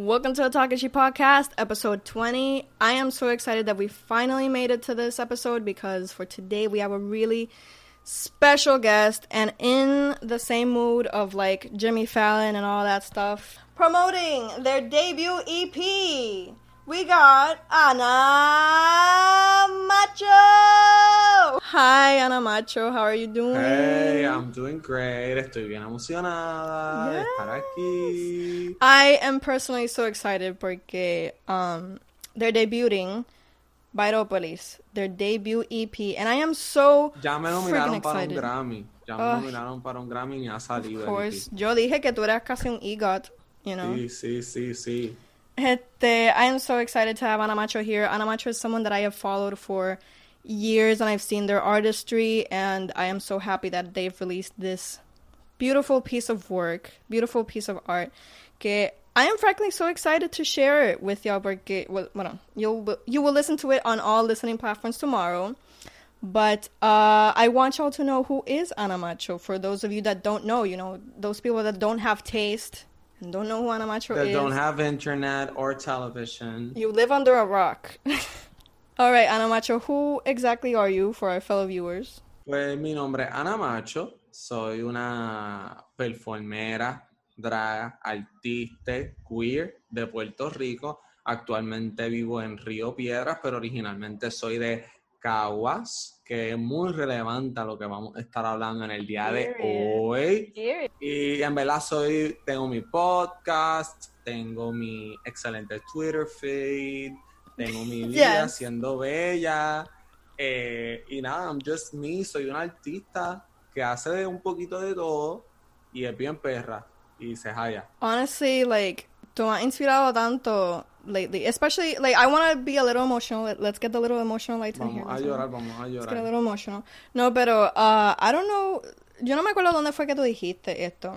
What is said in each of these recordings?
Welcome to the Takashi Podcast, episode 20. I am so excited that we finally made it to this episode because for today we have a really special guest and in the same mood of like Jimmy Fallon and all that stuff, promoting their debut EP. We got Ana Macho. Hi, Ana Macho. How are you doing? Hey, I'm doing great. Estoy bien emocionada de estar aquí. I am personally so excited porque um, they're debuting Viropolis, their debut EP, and I am so Ya me nominaron para un excited. Grammy. Ya me Ugh. nominaron para un Grammy y ha salido. Of el course, EP. yo dije que tú eras casi un EGOT, you know. Sí, sí, sí, sí. Este, I am so excited to have Ana Macho here. Ana Macho is someone that I have followed for years and I've seen their artistry and I am so happy that they've released this beautiful piece of work, beautiful piece of art. Que I am frankly so excited to share it with y'all porque, well, bueno, you'll, you will listen to it on all listening platforms tomorrow. But uh, I want y'all to know who is Ana Macho. For those of you that don't know, you know, those people that don't have taste don't know who Ana Macho That is. don't have internet or television. You live under a rock. All right, Ana Macho, who exactly are you for our fellow viewers? Pues mi nombre es Ana Macho. Soy una performera, drag, artista, queer de Puerto Rico. Actualmente vivo en Río Piedras, pero originalmente soy de Caguas, que es muy relevante a lo que vamos a estar hablando en el día de hoy. Y en verdad soy, tengo mi podcast, tengo mi excelente Twitter feed, tengo mi vida Yes. siendo bella. eh, y nada, I'm just me, soy una artista que hace un poquito de todo y es bien perra y se halla. Honestly, like, tú me has inspirado tanto lately. Especially, like, I want to be a little emotional. Let- Let's get the little emotional lights in here. Vamos a Let's llorar, vamos a Let's get a llorar. little emotional. No, pero, uh, I don't know. Yo no me acuerdo dónde fue que tú dijiste esto.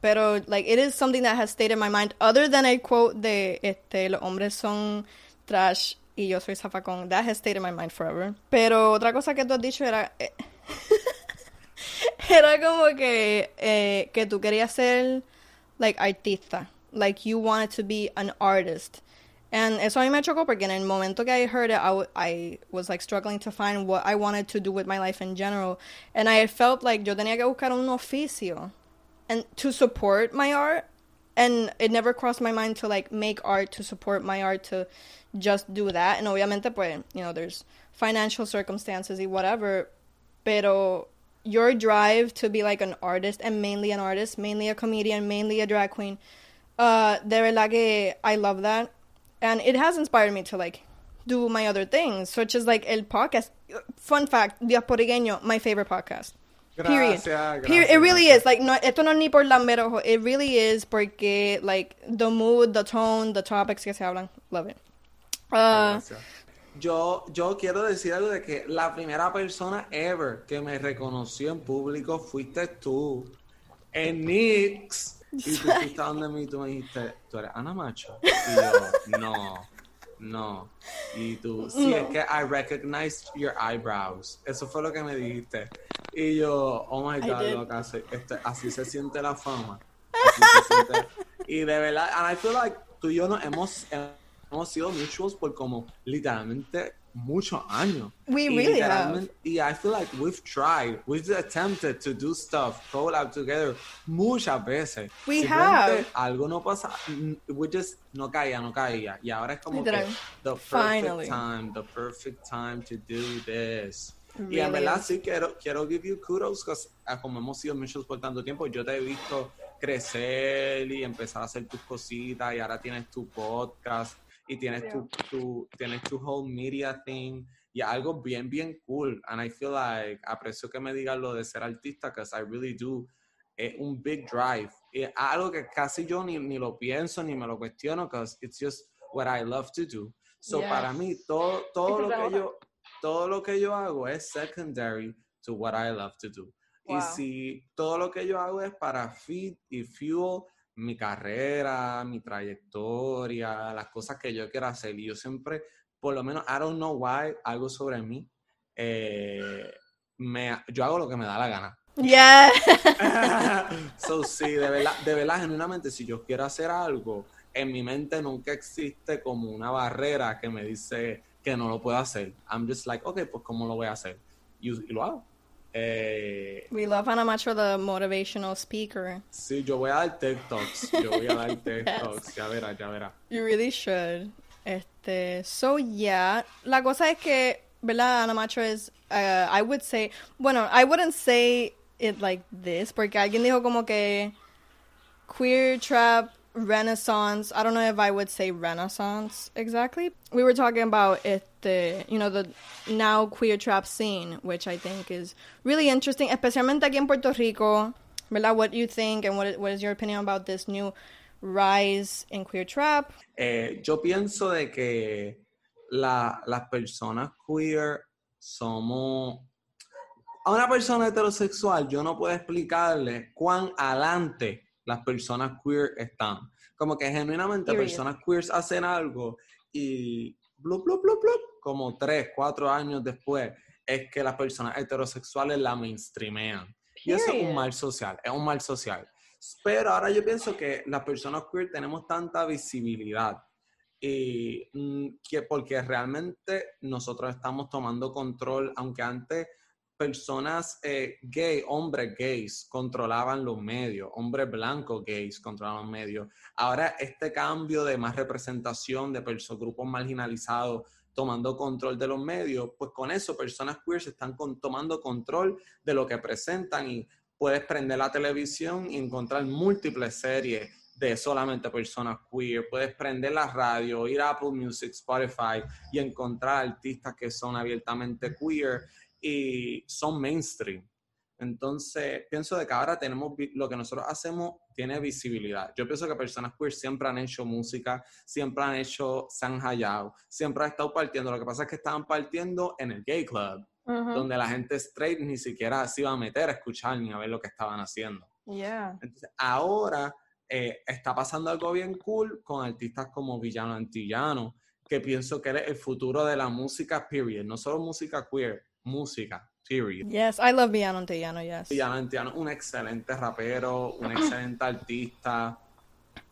Pero, like, it is something that has stayed in my mind. Other than a quote de, este, los hombres son trash y yo soy zafacón. That has stayed in my mind forever. Pero otra cosa que tú has dicho era... eh, era como que, eh, que tú querías ser, like, artista. Like, you wanted to be an artist. And eso a mí me chocó porque en el momento que I heard it, I, w- I was like struggling to find what I wanted to do with my life in general. And I felt like yo tenía que buscar un oficio and to support my art. And it never crossed my mind to like make art to support my art to just do that. And obviamente, pues, you know, there's financial circumstances y whatever. Pero your drive to be like an artist and mainly an artist, mainly a comedian, mainly a drag queen, uh, de verdad que I love that. And it has inspired me to like do my other things, such as like el podcast. Fun fact, Diasporigueño, my favorite podcast. Period. Gracias, Period. It really gracias. is. Like, no, esto no es ni por lambero. It really is porque, like, the mood, the tone, the topics que se hablan. Love it. Uh. Yo, yo quiero decir algo de que la primera persona ever que me reconoció en público fuiste tú en Nix. Y tú a donde mí y tú me dijiste, tú eres Ana Macho. Y yo, no, no. Y tú, sí, es que I recognized your eyebrows. Eso fue lo que me dijiste. Y yo, oh my God, loca, así, este- así se siente la fama. Así se siente. Y de verdad, and I feel like tú y yo nos hemos, hemos sido mutuals por como literalmente muchos años. We Y really literalmente- Y I feel like we've tried, we've attempted to do stuff, collab together muchas veces. We have. Algo no pasa, mm, we just no caía, no caía. Y ahora es como Literal. que the perfect Finally. time, the perfect time to do this. y Really en verdad sí quiero, quiero give you kudos, because como hemos sido muchos por tanto tiempo, yo te he visto crecer y empezar a hacer tus cositas y ahora tienes tu podcast y tienes tu, tu, tienes tu whole media thing y algo bien, bien cool. And I feel like, aprecio que me digas lo de ser artista, because I really do. Es un big drive. Y es algo que casi yo ni, ni lo pienso ni me lo cuestiono, because it's just what I love to do. So Yeah. para mí, todo, todo, lo que yo, todo lo que yo hago es secondary to what I love to do. Y Wow. si todo lo que yo hago es para feed y fuel mi carrera, mi trayectoria, las cosas que yo quiero hacer. Y yo siempre, por lo menos, I don't know why, algo sobre mí, eh, me, yo hago lo que me da la gana. Yeah. so, sí, de verdad, de verdad, genuinamente, si yo quiero hacer algo en mi mente nunca existe como una barrera que me dice que no lo puedo hacer. I'm just like, ok, pues ¿cómo lo voy a hacer? Y, lo hago. Eh, We love Ana Macho, the motivational speaker. Sí, yo voy a dar TikToks. Yo voy a dar TikToks. Ya verás, ya verás. You really should. Este, so yeah. La cosa es que, ¿verdad? Ana Macho es, uh, I would say, bueno, I wouldn't say it like this, porque alguien dijo como que queer trap renaissance. I don't know if I would say renaissance exactly. We were talking about it, the, you know, the now queer trap scene, which I think is really interesting, especialmente aquí en Puerto Rico. ¿Verdad? What do you think and what, what is your opinion about this new rise in queer trap? Eh, yo pienso de que la, las personas queer somos... A una persona heterosexual yo no puedo explicarle cuán adelante las personas queer están. Como que genuinamente personas queer hacen algo y blup, blup, blup, blup, como tres, cuatro años después, es que las personas heterosexuales la mainstreamean. Y eso es un mal social, es un mal social. Pero ahora yo pienso que las personas queer tenemos tanta visibilidad y mm, que porque realmente nosotros estamos tomando control, aunque antes personas eh, gay, hombres gays, controlaban los medios, hombres blancos gays controlaban los medios. Ahora este cambio de más representación de grupos marginalizados tomando control de los medios, pues con eso personas queer están tomando control de lo que presentan y puedes prender la televisión y encontrar múltiples series de solamente personas queer. Puedes prender la radio, ir a Apple Music, Spotify y encontrar artistas que son abiertamente queer y son mainstream. Entonces, pienso de que ahora tenemos lo que nosotros hacemos tiene visibilidad. Yo pienso que personas queer siempre han hecho música, siempre han hecho San Hayao, siempre han estado partiendo. Lo que pasa es que estaban partiendo en el gay club, donde la gente straight ni siquiera se iba a meter a escuchar ni a ver lo que estaban haciendo. Entonces, ahora eh, está pasando algo bien cool con artistas como Villano Antillano, que pienso que es el futuro de la música, period. No solo música queer, música, period. Yes, I love Villano Antillano, yes. Villano Antillano, un excelente rapero, un excelente artista,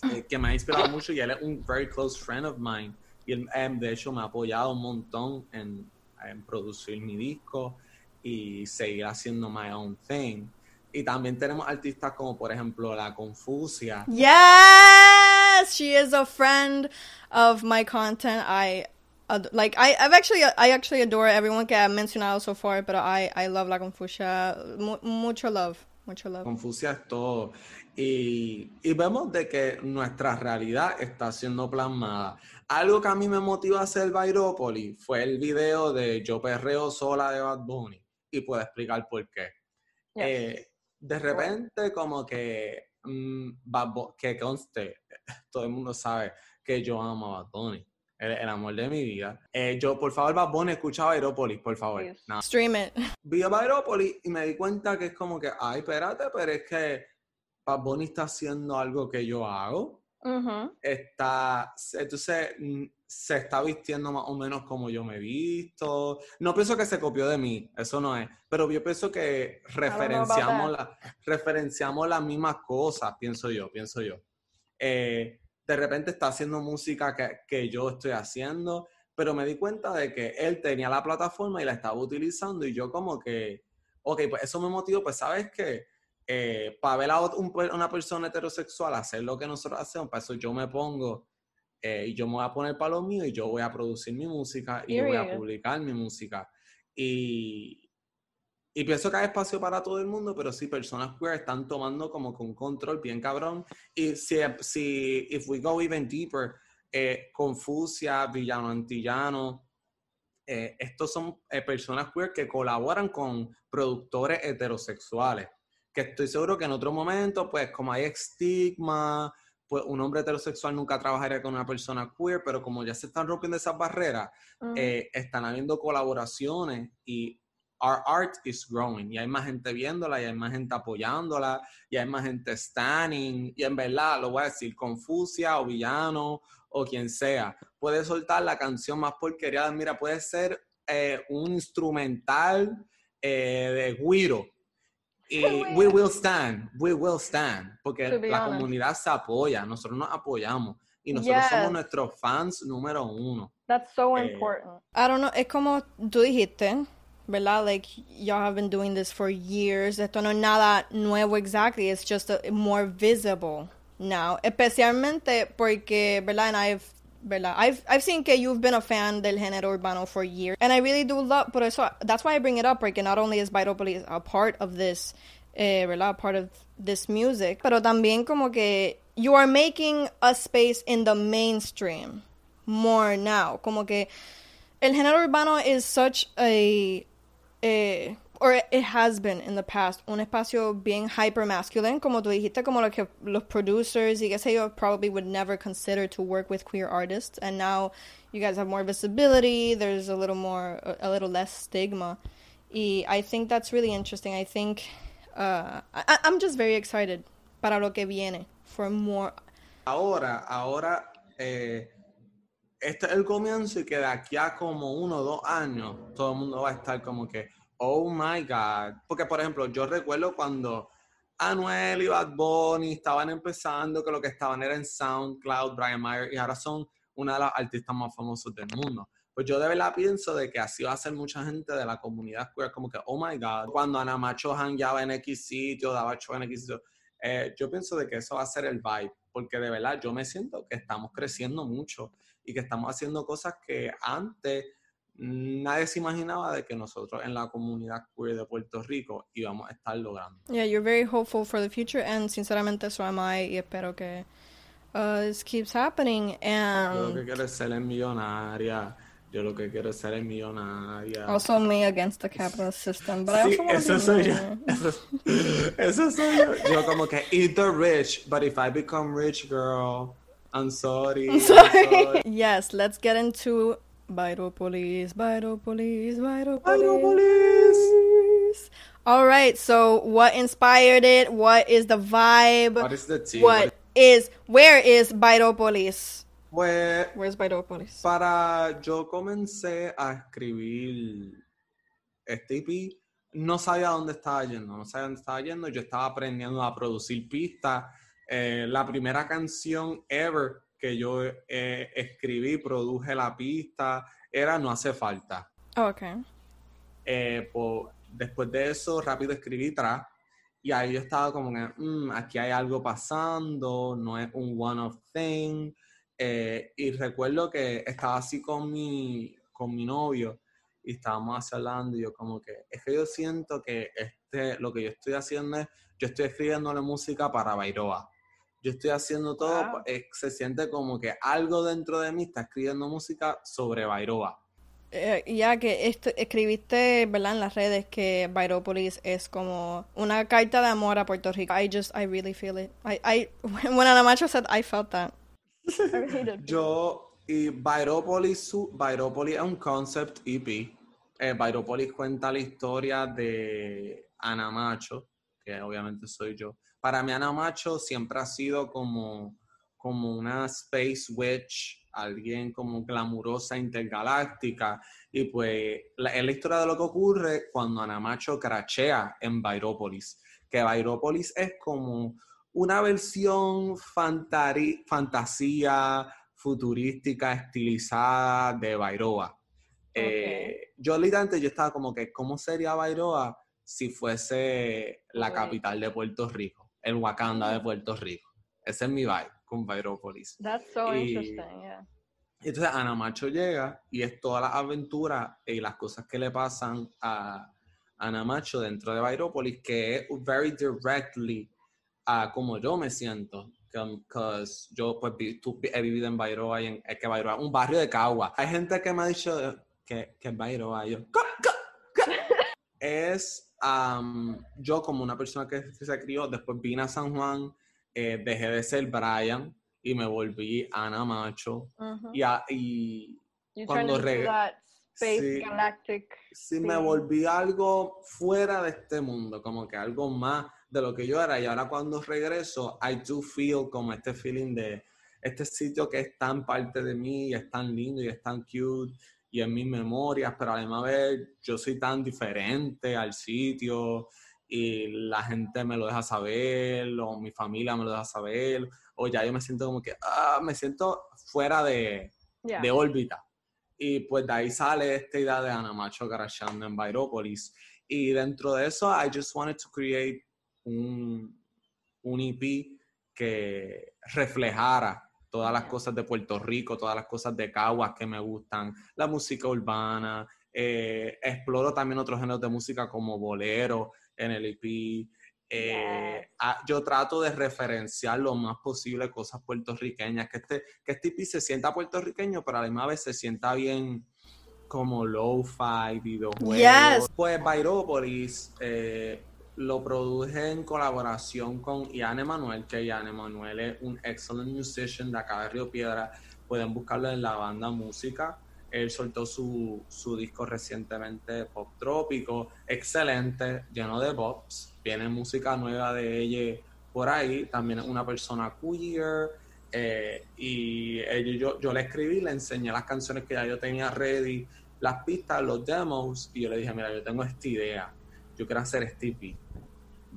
eh, que me ha inspirado mucho y él es un very close friend of mine. Y él, em, de hecho, me ha apoyado un montón en, en producir mi disco y seguir haciendo my own thing. Y también tenemos artistas como, por ejemplo, La Confusia. Yes, she is a friend of my content. I like I I've actually I actually adore everyone que ha mencionado so far, pero I I love La Confusia. mucho love, mucho love. Confusia es todo. Y, y, vemos de que nuestra realidad está siendo plasmada. Algo que a mí me motiva a hacer Vairópolis fue el video de Yo Perreo Sola de Bad Bunny. Y puedo explicar por qué. Eh, de repente, como que, mm, que conste, todo el mundo sabe que yo amo a Bad Bunny el, amor de mi vida. Eh, yo, por favor, Bad Bunny, escucha Aeropolis, por favor. Stream it. Vi a Aeropolis y me di cuenta que es como que, ay, espérate, pero es que Bad Bunny está haciendo algo que yo hago. Está, entonces, mm, se está vistiendo más o menos como yo me he visto. No pienso que se copió de mí, eso no es. Pero yo pienso que referenciamos, la, referenciamos las mismas cosas, pienso yo, pienso yo. Eh, de repente está haciendo música que, yo estoy haciendo, pero me di cuenta de que él tenía la plataforma y la estaba utilizando y yo como que, ok, pues eso me motivó, pues sabes que eh, para ver a una persona heterosexual hacer lo que nosotros hacemos, para eso yo me pongo eh, y yo me voy a poner para lo mío y yo voy a producir mi música y yo voy a publicar mi música. Y, y pienso que hay espacio para todo el mundo, pero sí, personas queer están tomando como con control bien cabrón. Y si, si if we go even deeper, eh, Confucia, Villano Antillano, eh, estos son eh, personas queer que colaboran con productores heterosexuales. Que estoy seguro que en otro momento, pues como hay estigma, pues un hombre heterosexual nunca trabajaría con una persona queer, pero como ya se están rompiendo esas barreras, están habiendo colaboraciones y our art is growing y hay más gente viéndola y hay más gente apoyándola y hay más gente standing y en verdad lo voy a decir Confucia o Villano o quien sea puede soltar la canción más porquería mira puede ser eh, un instrumental eh, de Guiro y we will stand we will stand porque la comunidad se apoya nosotros nos apoyamos y nosotros Yes. somos nuestros fans número uno. That's so Eh, important. I don't know, es como tú dijiste, ¿verdad? Like, y'all have been doing this for years. Esto no es nada nuevo exactly. It's just a, more visible now. Especialmente porque, ¿verdad? And I've, ¿verdad? I've, I've seen que you've been a fan del género urbano for years. And I really do love, por eso, that's why I bring it up, porque not only is Viropolis a part of this, eh, ¿verdad? Part of this music, pero también como que you are making a space in the mainstream more now. Como que el género urbano is such a, eh, or it has been in the past, un espacio bien hyper masculine, como tú dijiste, como lo que los producers y qué sé yo probably would never consider to work with queer artists, and now you guys have more visibility. There's a little more, a, little less stigma. Y I think that's really interesting. I think uh, I, I'm just very excited para lo que viene for more. Ahora, ahora, eh, este es el comienzo y que de aquí a como uno o dos años, todo el mundo va a estar como que, oh my God. Porque, por ejemplo, yo recuerdo cuando Anuel y Bad Bunny estaban empezando, que lo que estaban era en SoundCloud, Brian Mayer, y ahora son una de las artistas más famosos del mundo. Pues yo de verdad pienso de que así va a ser mucha gente de la comunidad queer, como que, oh my God, cuando Ana Macho hangueaba en X sitio, daba show en X sitio, eh, yo pienso de que eso va a ser el vibe, porque de verdad yo me siento que estamos creciendo mucho y que estamos haciendo cosas que antes nadie se imaginaba de que nosotros en la comunidad queer de Puerto Rico íbamos a estar logrando. Yeah, you're very hopeful for the future, and sinceramente so am I, y espero que uh, this keeps happening. Yo lo que And quiero es ser millonaria, yo lo que quiero es ser millonaria. also me against the capitalist system, but I Sí, also want to eso be soy yo. Eso, eso soy yo. Yo como que eat the rich, but if I become rich, girl, I'm sorry. I'm Sorry. Yes, let's get into Viropolis, Viropolis, Viropolis. All right, so what inspired it? What is the vibe? What is the tea? What is, where is Viropolis? Pues Where's Viropolis? para yo comencé a escribir este EP, no sabía dónde estaba yendo, no sabía dónde estaba yendo, yo estaba aprendiendo a producir pistas. Eh, la primera canción ever que yo eh, escribí, produje la pista, era No hace falta. Oh, okay. Eh, po- después de eso, rápido escribí Tra. Y ahí yo estaba como que, "Mm, aquí hay algo pasando, no es un one-off thing. Eh, y recuerdo que estaba así con mi, con mi novio y estábamos así hablando y yo como que, es que yo siento que este, lo que yo estoy haciendo es, yo estoy escribiéndole música para Bairoa. Yo estoy haciendo todo, Wow. eh, se siente como que algo dentro de mí está escribiendo música sobre Bairoa. Eh, ya que esto, escribiste, ¿verdad? En las redes que Viropolis es como una carta de amor a Puerto Rico. I just, I really feel it. I, I, when Ana Macho said, I felt that. I really. Yo, y Viropolis, su- Viropolis es un concept EP. Eh, cuenta la historia de Ana Macho, que obviamente soy yo. Para mí Ana Macho siempre ha sido como, como una space witch, alguien como glamurosa, intergaláctica. Y pues la- es la historia de lo que ocurre cuando Ana Macho crachea en Viropolis. Que Viropolis es como una versión fantasía futurística, estilizada de Bairoa. Eh, yo literalmente yo estaba como que, ¿cómo sería Bairoa si fuese la capital de Puerto Rico? El Wakanda de Puerto Rico. Ese es mi vibe con Bairópolis. That's so Y- interesting, yeah. Entonces Ana Macho llega y es todas las aventuras y las cosas que le pasan a Ana Macho dentro de Bairópolis, que es very directly a como yo me siento. Because yo pues vi- tú- he vivido en Bairoa y en, es que Bairoa un barrio de Cagua. Hay gente que me ha dicho que, que Bairoa. Yo, es am, yo como una persona que se crió, después vine a San Juan, eh, dejé de ser Brian y me volví Ana Macho. Mhm. Y, a- y cuando turned into reg- that space Sí. galactic. sí me volví algo fuera de este mundo, como que algo más de lo que yo era. Y ahora cuando regreso, I do feel como este feeling de este sitio que es tan parte de mí y es tan lindo y es tan cute y en mis memorias, pero a la misma vez yo soy tan diferente al sitio y la gente me lo deja saber, o mi familia me lo deja saber, o ya yo me siento como que, ah, me siento fuera de, de órbita. Y pues de ahí sale esta idea de Ana Macho crashando en Viropolis. Y dentro de eso, I just wanted to create un, un EP que reflejara todas las cosas de Puerto Rico, todas las cosas de Caguas que me gustan, la música urbana, eh, exploro también otros géneros de música como bolero en el EP. Eh, yo trato de referenciar lo más posible cosas puertorriqueñas, que este, que este EP se sienta puertorriqueño, pero a la misma vez se sienta bien como low-fi, videojuegos. Pues Byropolis eh, lo produje en colaboración con Ian Emanuel, que Ian Emanuel es un excellent musician de acá de Río Piedra. Pueden buscarlo en la banda música. Él soltó su, su disco recientemente, Pop Trópico, excelente, lleno de pops. Viene música nueva de ella por ahí. También es una persona queer. Eh, y yo, yo le escribí, le enseñé las canciones que ya yo tenía ready, las pistas, los demos. Y yo le dije, mira, yo tengo esta idea. Yo quiero hacer este EP.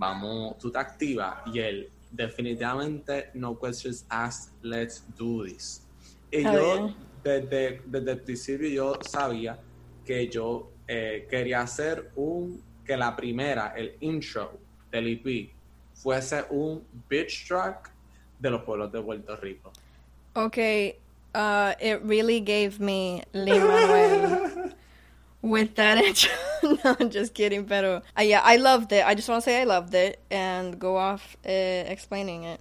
Vamos, tú te activas. Y él, definitivamente, no questions asked, let's do this. Y yo desde, desde el principio yo sabía que yo eh, quería hacer un, que la primera, el intro del EP, fuese un bitch track de los pueblos de Puerto Rico. Ok, uh, it really gave me Lin with that intro. no, I'm just kidding, pero uh, yeah, I loved it. I just want to say I loved it and go off uh, explaining it.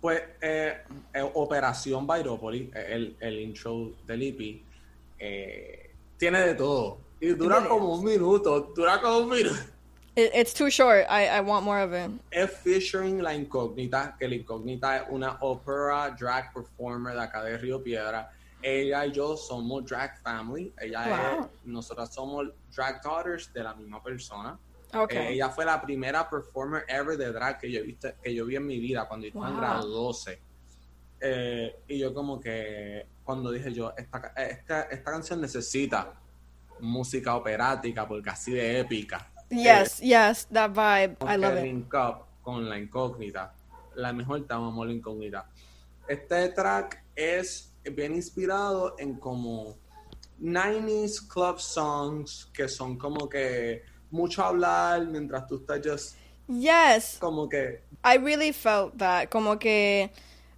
Pues eh, eh, Operación Byropolis, eh, el, el intro del EP, tiene de todo. Y dura como un minuto, dura como un minuto. it's too short. I, I want more of it. Es featuring La Incógnita, que La Incógnita es una opera drag performer de acá de Río Piedra. Ella y yo somos drag family. Ella es, nosotras somos drag daughters de la misma persona. Eh, ella fue la primera performer ever de drag que yo, viste, que yo vi en mi vida cuando estaba en grado 12. Eh, y yo como que cuando dije yo, esta, esta, esta canción necesita música operática porque así de épica. Yes, eh, yes, that vibe, I love it. Up con la incógnita, la mejor te la incógnita. Este track es bien inspirado en como 90s club songs que son como que mucho hablar mientras tú estás just Yes. Como que I really felt that como que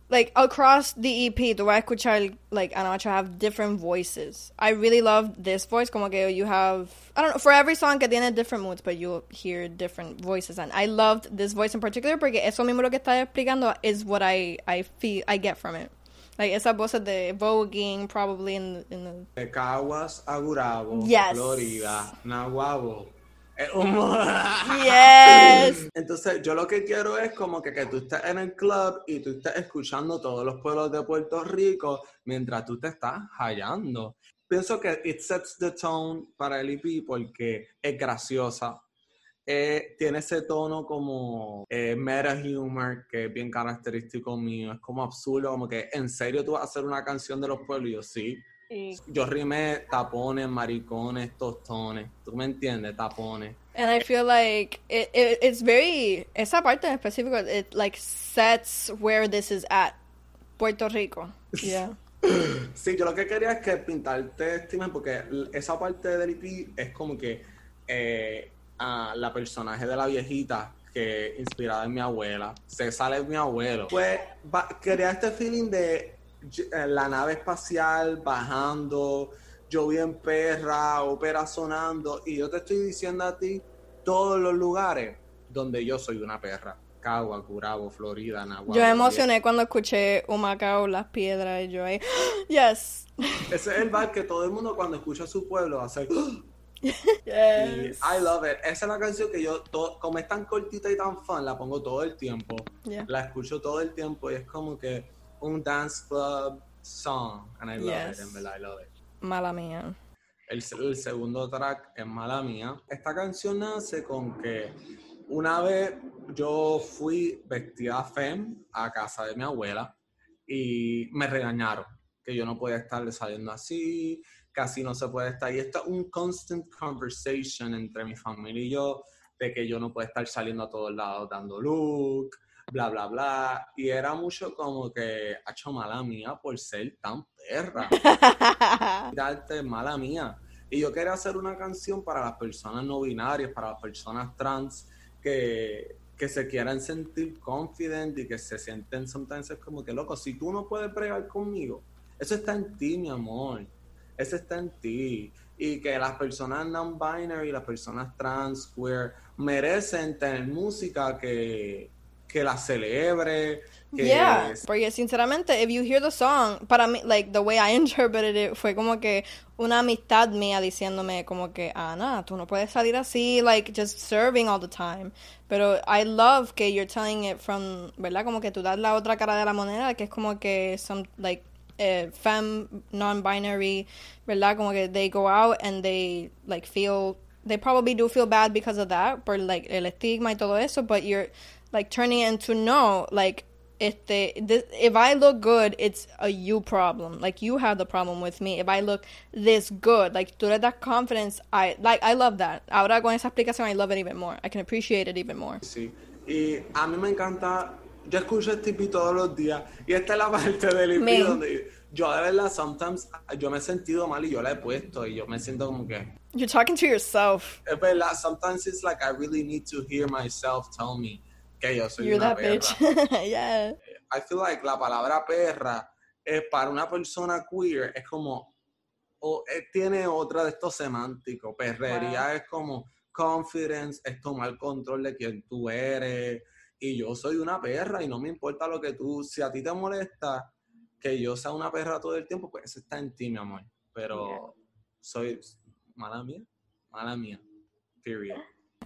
like across the EP tú vas a escuchar like Anacho have different voices. I really love this voice como que you have I don't know for every song que tiene different moods but you hear different voices and I loved this voice in particular porque eso mismo lo que está explicando is what I I feel I get from it. Like esas voces de voguing probably in the, in the... De Caguas a Gurabo, yes. Florida, Nahuabo. Yes. Entonces, yo lo que quiero es como que, que tú estés en el club y tú estés escuchando todos los pueblos de Puerto Rico mientras tú te estás hallando. Pienso que it sets the tone para el EP porque es graciosa. Eh, tiene ese tono como eh, meta humor que es bien característico mío. Es como absurdo, como que en serio tú vas a hacer una canción de los pueblos y yo sí yo rimé tapones, maricones, tostones. ¿Tú me entiendes? Tapones. And I feel like it, it, it's very esa parte en específico it like sets where this is at Puerto Rico. Yeah. sí, yo lo que quería es que pintarte este porque esa parte del EP es como que eh, a la personaje de la viejita que inspirada en mi abuela, se sale mi abuelo. Pues quería este feeling de eh, la nave espacial bajando, yo en perra, ópera sonando, y yo te estoy diciendo a ti todos los lugares donde yo soy una perra. Cagua, Curabo, Florida, Nahuatl. Yo me emocioné cuando escuché Humacao, Las Piedras, y yo ahí, yes. Ese es el bar que todo el mundo cuando escucha su pueblo hace... Yes. I love it. Esa es la canción que yo, como es tan cortita y tan fan, la pongo todo el tiempo. La escucho todo el tiempo y es como que un dance club song, and I love it, en verdad, I love it. Mala mía. El, el, segundo track es Mala mía. Esta canción nace con que una vez yo fui vestida fem a casa de mi abuela y me regañaron que yo no podía estar saliendo así, casi no se puede estar. Y esto es un constant conversation entre mi familia y yo de que yo no puedo estar saliendo a todos lados dando look, bla, bla, bla. Y era mucho como que, ha hecho mala mía por ser tan perra. Darte mala mía. Y yo quería hacer una canción para las personas no binarias, para las personas trans que, que se quieran sentir confident y que se sienten sometimes como que, loco, si tú no puedes bregar conmigo, eso está en ti, mi amor. Eso está en ti. Y que las personas non-binary, las personas trans, queer, merecen tener música que, que la celebre. Que yeah, porque sinceramente, if you hear the song, para mí, like, the way I interpreted it fue como que una amistad mía diciéndome como que, Ana, tú no puedes salir así, like, just serving all the time. Pero I love que you're telling it from, ¿verdad? Como que tú das la otra cara de la moneda, que es como que some, like, eh, femme, non-binary, they go out and they, like, feel, they probably do feel bad because of that, por, like, el estigma y todo eso, but you're, like, turning into no, like, este, this, if I look good, it's a you problem. Like you have the problem with me. If I look this good, like tú le das confidence, I like I love that. Ahora con esa explicación, I love it even more. I can appreciate it even more. Sí. Y a mí me encanta. Yo escucho este hippie todos los días y esta es la parte del hippie donde yo de verdad sometimes yo me he sentido mal y yo la he puesto y yo me siento como que You're talking to yourself. Es verdad, sometimes it's like I really need to hear myself tell me que yo soy You're una that perra. bitch. yeah. I feel like la palabra perra es para una persona queer es como o, eh, tiene otra de estos semánticos. Perrería es como confidence, es tomar control de quién tú eres. Y yo soy una perra y no me importa lo que tú, si a ti te molesta que yo sea una perra todo el tiempo, pues eso está en ti, mi amor. Pero soy mala mía, mala mía. Period.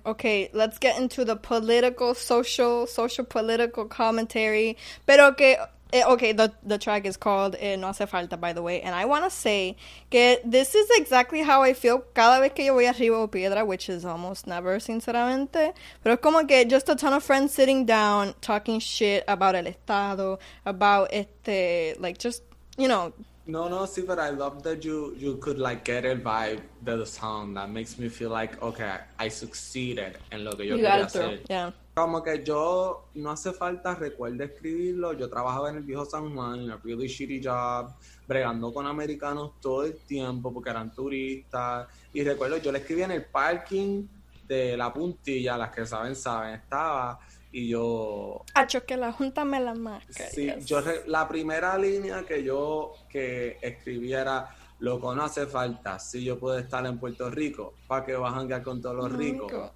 Okay, let's get into the political, social, social political commentary. Pero que, okay, the, the track is called eh, No Hace Falta, by the way. And I want to say que this is exactly how I feel cada vez que yo voy a Río Piedra, which is almost never, sinceramente. Pero es como que just a ton of friends sitting down, talking shit about el Estado, about este, like, just, you know, No, no, sí, but I love that you you could like get a vibe de the song that makes me feel like okay, I succeeded en lo que yo you got it through. Yeah. Como que yo no hace falta recuerdo escribirlo. Yo trabajaba en el viejo San Juan, en a really shitty job, bregando con americanos todo el tiempo porque eran turistas. Y recuerdo, yo le escribí en el parking de la puntilla, las que saben, saben, estaba. Y yo Acho, que la junta me la marca. Sí, yo re- la primera línea que yo que escribí era loco no hace falta si yo puedo estar en Puerto Rico para que vas a con todos los ricos.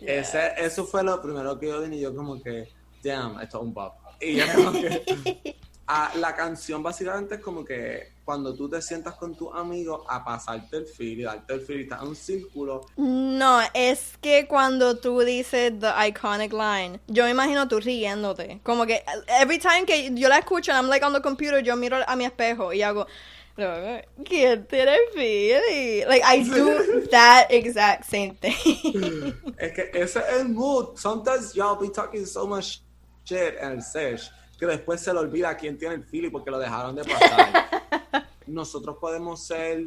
Rico. Ese, eso fue lo primero que yo vine y yo como que damn, esto es un pop. Y yo como que ah, la canción básicamente es como que cuando tú te sientas con tus amigos a pasarte el feel y darte el feel y estás en un círculo No, es que cuando tú dices the iconic line, yo me imagino tú riéndote. Como que every time que yo la escucho, and I'm like on the computer, yo miro a mi espejo y hago, ¿quién tiene feeling? Like I do that exact same thing. Es que ese es el mood. Sometimes y'all be talking so much shit el sesh que después se le olvida quién tiene el feeling porque lo dejaron de pasar. nosotros podemos ser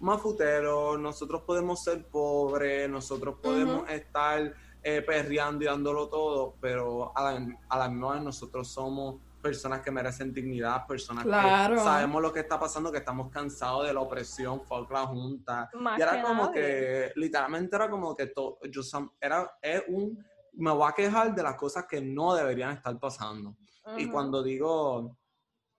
mafuteros, nosotros podemos ser pobres, nosotros podemos estar eh, perreando y dándolo todo, pero a la, a la misma vez nosotros somos personas que merecen dignidad, personas Claro. que sabemos lo que está pasando, que estamos cansados de la opresión, fuck la junta. Más y era que como nadie. que, literalmente era como que todo, yo era, es un, me voy a quejar de las cosas que no deberían estar pasando. Y cuando digo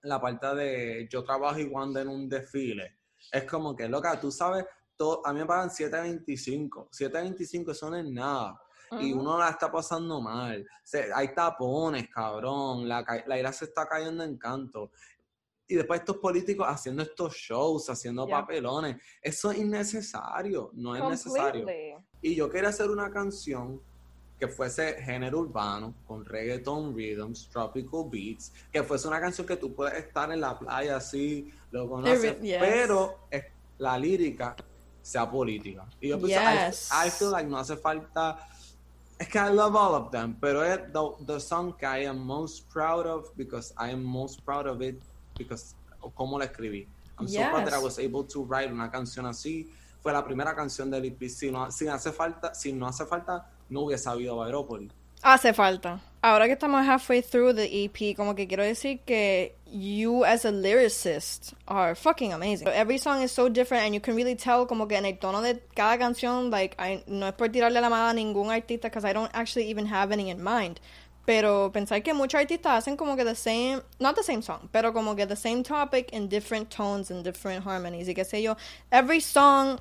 la parte de yo trabajo y Wanda en un desfile, es como que, loca, tú sabes, todo, a mí me pagan 7.25. 7.25 eso no es nada. Y uno la está pasando mal. Se- hay tapones, cabrón. La, la ira se está cayendo en canto. Y después estos políticos haciendo estos shows, haciendo papelones. Eso es innecesario. No es necesario. Y yo quería hacer una canción que fuese género urbano, con reggaeton rhythms, tropical beats, que fuese una canción que tú puedes estar en la playa así, lo conoces, yes. pero la lírica sea política. Y yo pienso, I- Yes. I, feel like no hace falta, es que I love all of them, pero es the, the song que I am most proud of, because I am most proud of it, because cómo la escribí. I'm so proud that I Yes. was able to write una canción así. Fue la primera canción del EP. Si no, si hace falta, si no hace falta, no hubiese habido Aerópolis. Hace falta. Ahora que estamos halfway through the EP, como que quiero decir que you as a lyricist are fucking amazing. Every song is so different and you can really tell como que en el tono de cada canción, like, I, no es por tirarle la mano a ningún artista because I don't actually even have any in mind. Pero pensar que muchos artistas hacen como que the same, not the same song, pero como que the same topic in different tones and different harmonies. Y qué sé yo, every song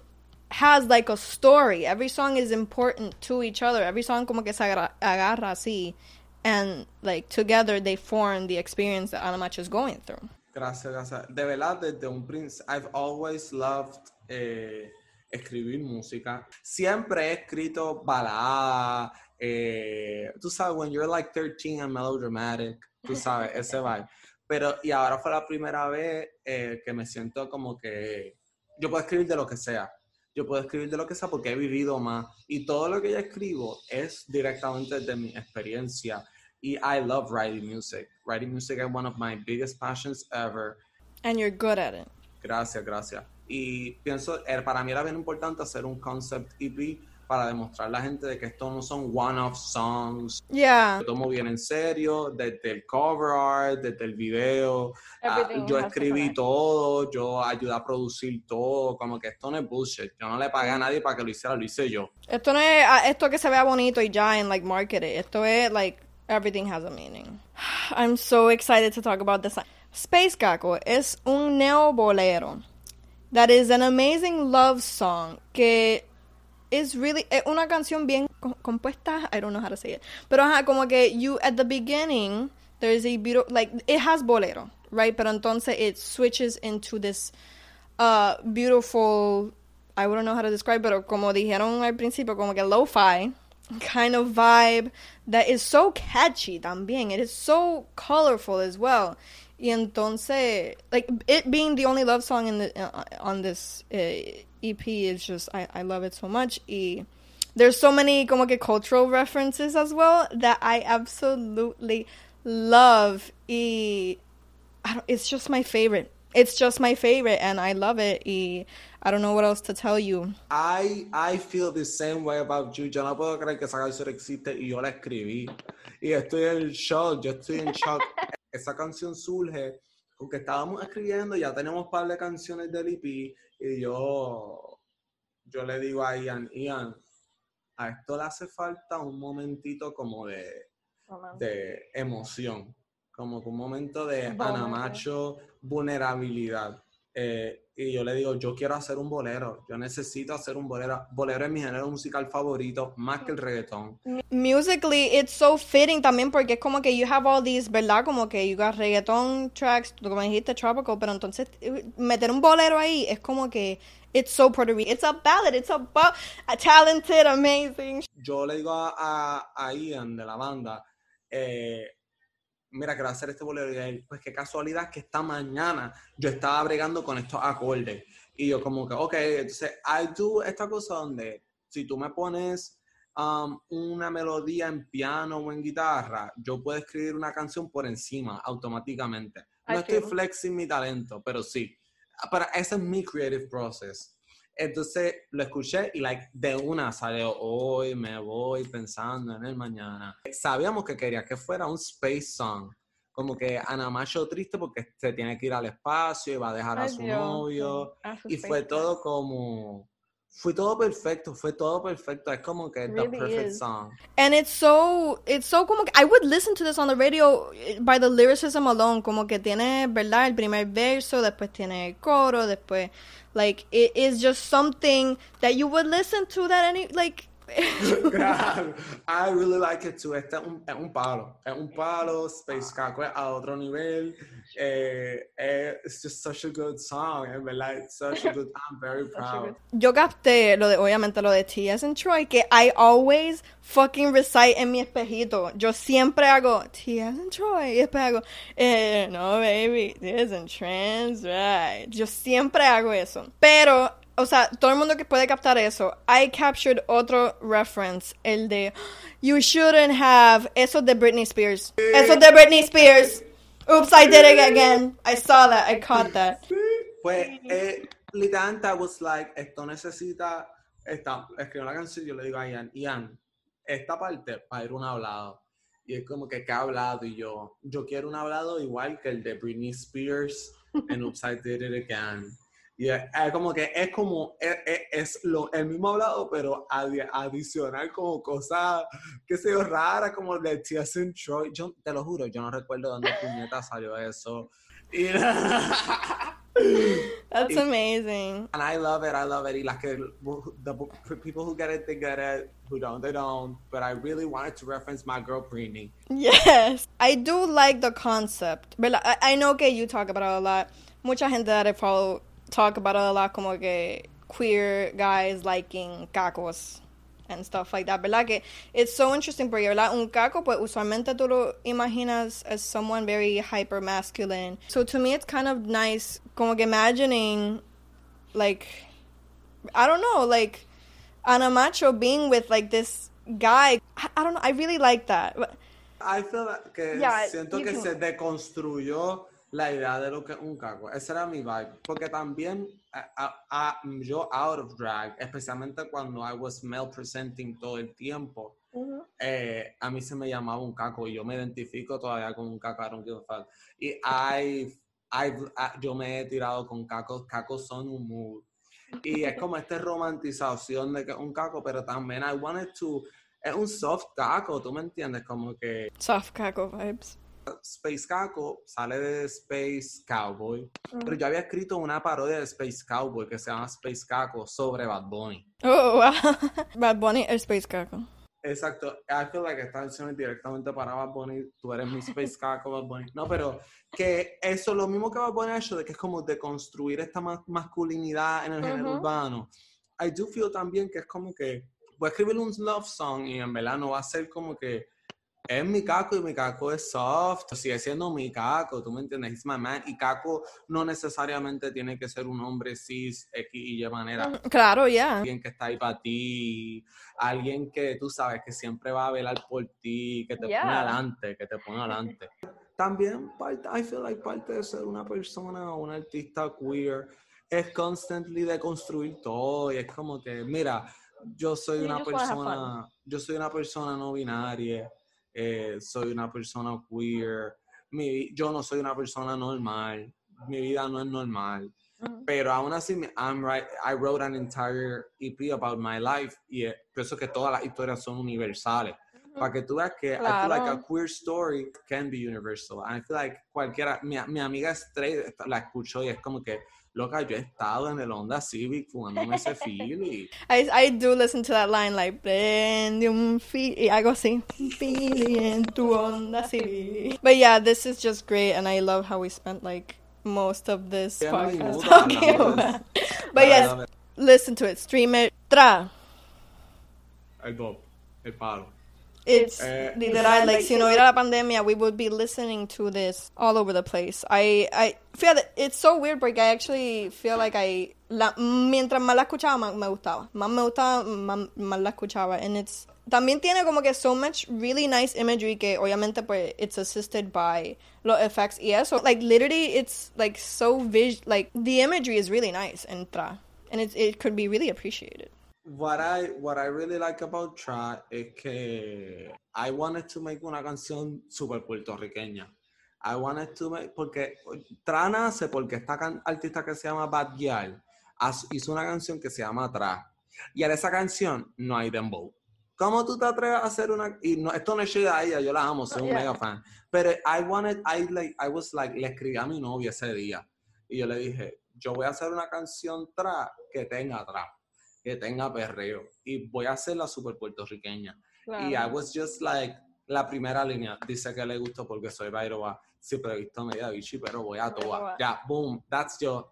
has like a story. Every song is important to each other. Every song como que se agarra, agarra así. And like together they form the experience that Anamach is going through. Gracias, gracias. De verdad, desde un principio, I've always loved eh, escribir música. Siempre he escrito baladas. Eh, tú sabes, when you're like 13 and melodramatic, tú sabes, ese vibe. Pero, y ahora fue la primera vez eh, que me siento como que yo puedo escribir de lo que sea yo puedo escribir de lo que sea porque he vivido más y todo lo que yo escribo es directamente de mi experiencia y I love writing music. Writing music is one of my biggest passions ever. And you're good at it. Gracias, gracias. Y pienso, er, para mí era bien importante hacer un concept EP para demostrar a la gente de que esto no son one-off songs. Yeah. Lo tomo bien en serio, desde el cover art, desde el video. Ah, yo escribí todo, yo ayudé a producir todo, como que esto no es bullshit. Yo no le pagué a nadie para que lo hiciera, lo hice yo. Esto no es ah, esto que se vea bonito y ya en like market it. Esto es like everything has a meaning. I'm so excited to talk about this. Space Caco es un neo bolero. That is an amazing love song que is really es una canción bien compuesta. I don't know how to say it. Pero ajá, como que you at the beginning there's a beautiful like it has bolero, right? Pero entonces it switches into this uh beautiful I wouldn't know how to describe, pero como dijeron al principio, como que lo-fi kind of vibe that is so catchy también. It is so colorful as well. Y entonces, like it being the only love song in the uh, on this uh, EP is just I I love it so much. E there's so many como que cultural references as well that I absolutely love. Y it's just my favorite. It's just my favorite, and I love it. E I don't know what else to tell you. I I feel the same way about you. Yo no puedo creer que esa canción existe y yo la escribí. Y estoy en shock. Yo estoy en shock. esa canción surge porque estábamos escribiendo, ya tenemos un par de canciones del EP y yo, yo le digo a Ian, Ian, a esto le hace falta un momentito como de, de emoción, como un momento de anamacho, vulnerabilidad. Eh, y yo le digo, yo quiero hacer un bolero, yo necesito hacer un bolero. Bolero es mi género musical favorito, más que el reggaetón. Musically, it's so fitting también porque es como que you have all these, ¿verdad? Como que you got reggaeton tracks, como dijiste, tropical, pero entonces eh, meter un bolero ahí es como que it's so Puerto Rican. It's a ballad, it's a, a talented, amazing. Yo le digo a, a, Ian de la banda, eh, mira, quiero hacer este bolero. Y él, pues qué casualidad que esta mañana yo estaba bregando con estos acordes. Y yo como que, ok, entonces, I do esta cosa donde si tú me pones um, una melodía en piano o en guitarra, yo puedo escribir una canción por encima automáticamente. No estoy flexing mi talento, pero sí. Pero ese es mi creative process. Entonces lo escuché y like de una salió hoy me voy pensando en el mañana. Sabíamos que quería que fuera un space song, como que Ana Macho triste porque se tiene que ir al espacio y va a dejar a su novio. y fue todo como fue todo perfecto, fue todo perfecto. Es como que the perfect song. And it's so, it's so como que I would listen to this on the radio eh, by the lyricism alone, como que tiene, ¿verdad? El primer verso, después tiene el coro, después like it is just something that you would listen to that any like I really like it too. Este es un, es un palo. Es un palo. Space Caco a otro nivel. Eh, eh, it's just such a good song. En verdad, it's such a good. I'm very proud. Yo capté lo de, obviamente, lo de T.S. and Troy, que I always fucking recite en mi espejito. Yo siempre hago T.S. and Troy. Y después hago, eh, no, baby, T.S. and Trans, right. Yo siempre hago eso. Pero o sea, todo el mundo que puede captar eso. I captured otro reference, el de You shouldn't have. Eso de Britney Spears. Eso de Britney Spears. Oops, I did it again. I saw that. I caught that. Pues, eh, literalmente, I was like, esto necesita. Esta, escribió la canción, yo le digo a Ian, Ian, esta parte para ir un hablado. Y es como que, ¿qué ha hablado? Y yo, yo quiero un hablado igual que el de Britney Spears en Upside Did It Again. Y es, como que es como, es, es, lo, el mismo hablado, pero adicional como cosas, qué sé yo, raras, como de TSN Troy. Yo te lo juro, yo no recuerdo dónde puñeta salió eso. Y, That's amazing. And I love it. I love it. Y las que the people who get it, they get it. Who don't, they don't. But I really wanted to reference my girl Britney. Yes, I do like the concept. But I, I know que you talk about it a lot. Mucha gente that I follow talk about it a lot, como que queer guys liking cacos and stuff like that, ¿verdad? Que it's so interesting porque, ¿verdad? Un caco, pues usualmente tú lo imaginas as someone very hyper masculine. So to me, it's kind of nice, como que imagining, like, I don't know, like, Ana Macho being with, like, this guy. I, I don't know, I really like that. I feel like que yeah, siento que can... se deconstruyó la idea de lo que es un caco. Ese era mi vibe. Porque también yo out of drag, especialmente cuando I was male presenting todo el tiempo, eh, a mí se me llamaba un caco y yo me identifico todavía con un caco, I don't give a fuck. Y yo me he tirado con cacos, cacos son un mood. Y es como esta romantización de que es un caco, pero también I wanted to, es un soft caco, ¿tú me entiendes? Como que... Soft caco vibes. Space Caco sale de Space Cowboy, pero yo había escrito una parodia de Space Cowboy que se llama Space Caco sobre Bad Bunny. Oh, wow. Bad Bunny es Space Caco. Exacto. I feel like esta canción es directamente para Bad Bunny. Tú eres mi Space Caco, Bad Bunny. No, pero que eso, lo mismo que Bad Bunny ha hecho, de que es como de construir esta masculinidad en el género urbano. I do feel también que es como que voy a escribir un love song y en verdad no va a ser como que es mi caco y mi caco es soft, sigue siendo mi caco, tú me entiendes, es man. Y caco no necesariamente tiene que ser un hombre cis, X y Y manera. Mm, claro, ya. Alguien que está ahí para ti, alguien que tú sabes que siempre va a velar por ti, que te pone adelante, que te pone adelante. También, parte, I feel like parte de ser una persona, un artista queer, es constantly de construir todo y es como que, mira, yo soy una persona, yo soy una persona no binaria eh, soy una persona queer, mi, yo no soy una persona normal, mi vida no es normal. Pero aún así, I'm right, I wrote an entire EP about my life y eh, pienso que todas las historias son universales. Para que tú veas que I feel like a queer story can be universal. I feel like cualquiera, mi, mi amiga straight la escuchó y es como que Loca, yo he estado en el Honda Civic fumándome ese Philly. I, I do listen to that line, like, prende un Philly, algo así, Philly en tu Honda Civic. But yeah, this is just great, and I love how we spent, like, most of this yeah, podcast talking about But yes, listen to it, stream it. Tra. El Bob, el palo. It's uh, literal, like, si no hubiera la pandemia, we would be listening to this all over the place. I, I feel that it's so weird porque I actually feel like I, la, mientras más la escuchaba, más me gustaba. Más me gustaba, más, más la escuchaba. And it's, también tiene como que so much really nice imagery que obviamente pues it's assisted by los effects y eso. Like literally it's like so vis like the imagery is really nice and and it, it could be really appreciated what I what I really like about Tra es que I wanted to make una canción super puertorriqueña. I wanted to make porque Tra nace porque esta artista que se llama Bad Gyal hizo una canción que se llama Tra y en esa canción no hay dembow. ¿Cómo tú te atreves a hacer una y no esto no es de ella, yo la amo, soy un mega fan, pero I wanted I like I was like le escribí a mi novia ese día y yo le dije, yo voy a hacer una canción Tra que tenga trap que tenga perreo. Y voy a hacerla súper puertorriqueña. Y I was just like, la primera línea dice que le gustó porque soy Bairoba. Siempre he visto media bichi, pero voy a toa. Ya, boom, that's your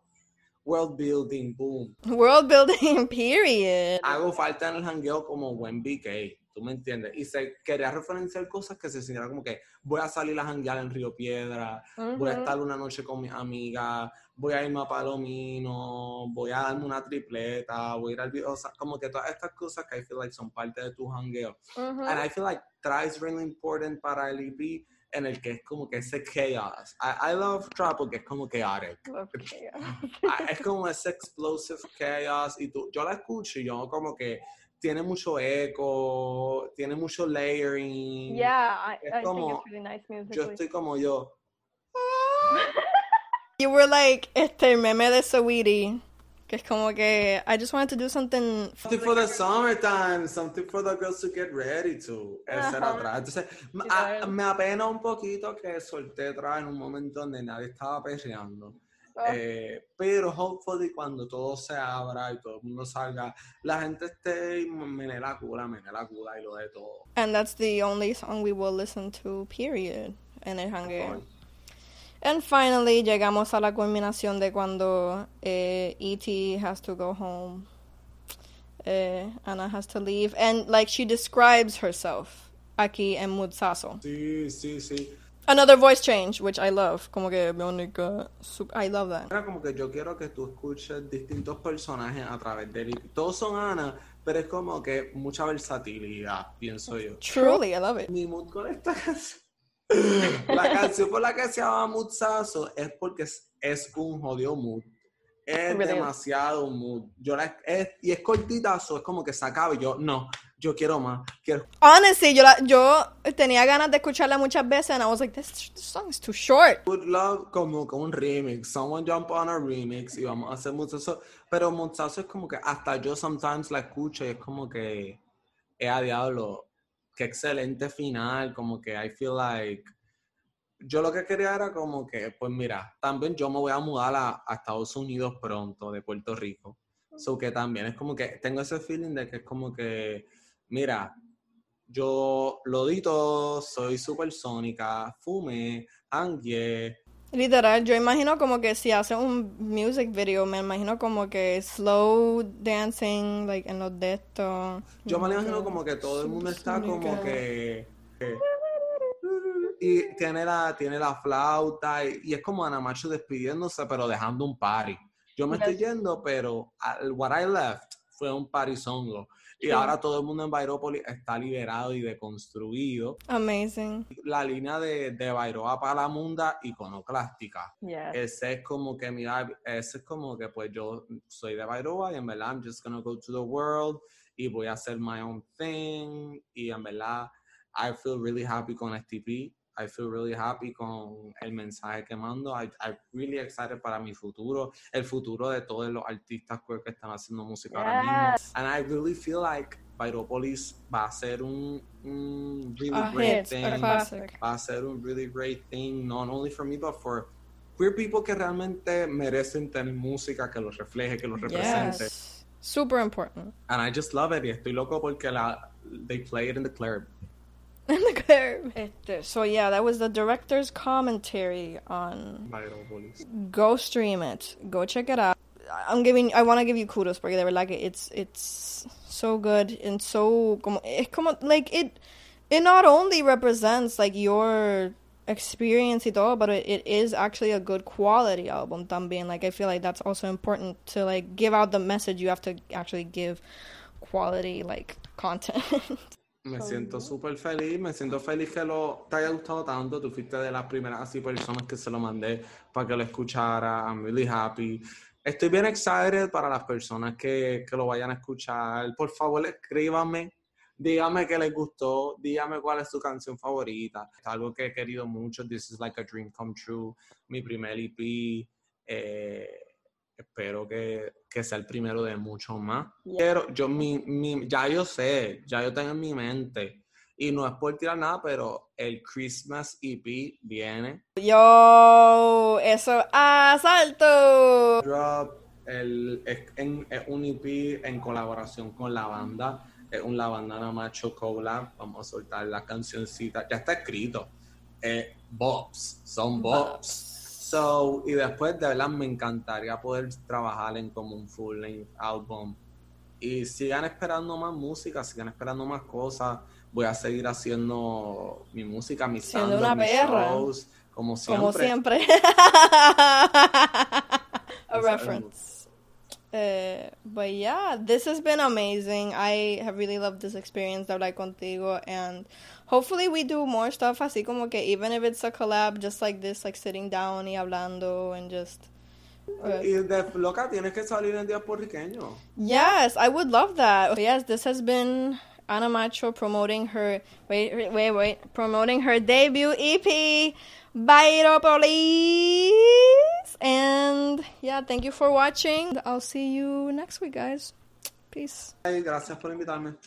world building, boom. World building, period. Hago falta en el jangueo como buen BK. ¿Tú me entiendes? Y se quería referenciar cosas que se sintieran como que voy a salir a janguear en Río Piedra, voy a estar una noche con mis amigas, voy a irme a Palomino, voy a darme una tripleta, voy a ir al video, o sea, como que todas estas cosas que I feel like son parte de tu jangueo. And I feel like trap is really important para el EP en el que es como que ese chaos. I, I love trap porque es como chaotic. Ah, es como ese explosive chaos y tú, yo la escucho y yo como que tiene mucho eco, tiene mucho layering. Yeah, I, Es I think como- it's really nice Yo musically. estoy como yo. You were like este meme de Saweetie, que es como que I just wanted to do something. Something for the summertime, something for the girls to get ready to. Ese era Ajá. atrás. Entonces, a- me apena un poquito que solté atrás en un momento donde nadie estaba perreando. Oh, Eh, pero hopefully cuando todo se abra y todo el mundo salga, la gente esté mene la cula, mene la cula y lo de todo. And that's the only song we will listen to, period. En el hangue. And finally, llegamos a la culminación de cuando eh, E.T. has to go home. Eh, Anna has to leave. And, like, she describes herself aquí en Mutsaso. Sí, sí, sí. Another voice change, which I love. Como que sup- I love that. Era como que yo quiero que tú escuches distintos personajes a través de él. Todos son Ana, pero es como que mucha versatilidad, pienso yo. Truly, I love it. Mi mood con esta canción. La canción por la que se llama Moodsazo es porque es, es un jodido mood. Es Really? demasiado mood. Yo la, es, y es cortitazo, es como que se acaba y yo, no, yo quiero más. Quiero, Honestly, yo, la, yo tenía ganas de escucharla muchas veces and I was like, this, this song is too short. Would love como con un remix. Someone jump on a remix y vamos a hacer Moodsazo. Pero Moodsazo es como que hasta yo sometimes la escucho y es como que, eh, a diablo, qué excelente final. Como que I feel like. Yo lo que quería era como que, pues mira, también yo me voy a mudar a, a Estados Unidos pronto, de Puerto Rico. So que también es como que tengo ese feeling de que es como que, mira, yo lo di todo, soy supersónica, fumé, angué, Literal, yo imagino como que si hace un music video, me imagino como que slow dancing, like en los de estos. Yo me imagino como que todo el mundo está como que... que- y tiene la, tiene la flauta y, y es como Ana Macho despidiéndose pero dejando un party. Yo me estoy yendo pero al- what I left fue un party songo. Y Sí. ahora todo el mundo en Bairópolis está liberado y deconstruido. Amazing. La línea de, de Bairoa para la munda iconoclástica. yes. Ese es como que, mira, ese es como que pues yo soy de Bairoa y en verdad I'm just gonna go to the world y voy a hacer my own thing y en verdad I feel really happy con STP. I feel really happy con el mensaje que mando. I, I'm really excited para mi futuro, el futuro de todos los artistas queer que están haciendo música ahora mismo. Yes. And I really feel like Bairopolis va a ser un, un really A great hit, thing classic. va a ser un really great thing, not only for me, but for queer people que realmente merecen tener música que los refleje, que los represente. Yes. Super important. And I just love it. Y estoy loco porque la, they play it in the club. In the curve. Este, so yeah, that was the director's commentary on go stream it. Go check it out. I'm giving I want to give you kudos porque de verdad que it's it's so good and so como es como like it it not only represents like your experience y todo, but it, it is actually a good quality album también. Like I feel like that's also important to like give out the message you have to actually give quality like content. Me siento súper feliz, me siento feliz que lo, te haya gustado tanto. Tú fuiste de las primeras así personas que se lo mandé para que lo escuchara. I'm really happy. Estoy bien excited para las personas que, que lo vayan a escuchar. Por favor, escríbanme. Dígame que les gustó. Dígame cuál es su canción favorita. Es algo que he querido mucho. This is like a dream come true. Mi primer EP. Eh, espero que, que sea el primero de muchos más. Yeah. Pero yo, mi, mi- ya yo sé, ya yo tengo en mi mente, y no es por tirar nada, pero el Christmas EP viene. Yo, eso, asalto. Drop, el, es, en- es un EP en colaboración con la banda, es un La Bandana Macho collab, vamos a soltar la cancioncita, ya está escrito, eh, Bobs, son Bobs. So, y después de verdad me encantaría poder trabajar en como un full length album. Y sigan esperando más música, sigan esperando más cosas. Voy a seguir haciendo mi música, mis Siendo una mis perra. shows, como siempre. Como siempre. A reference. Uh, but yeah, this has been amazing. I have really loved this experience de hablar contigo, and hopefully we do more stuff así como que even if it's a collab, just like this, like sitting down y hablando and just Y de loca tienes que salir en día puertorriqueño. Yes, I would love that. Oh, yes, this has been Ana Macho promoting her wait wait wait promoting her debut EP Police. And yeah, thank you for watching. I'll see you next week, guys. Peace. Hey, gracias por invitarme.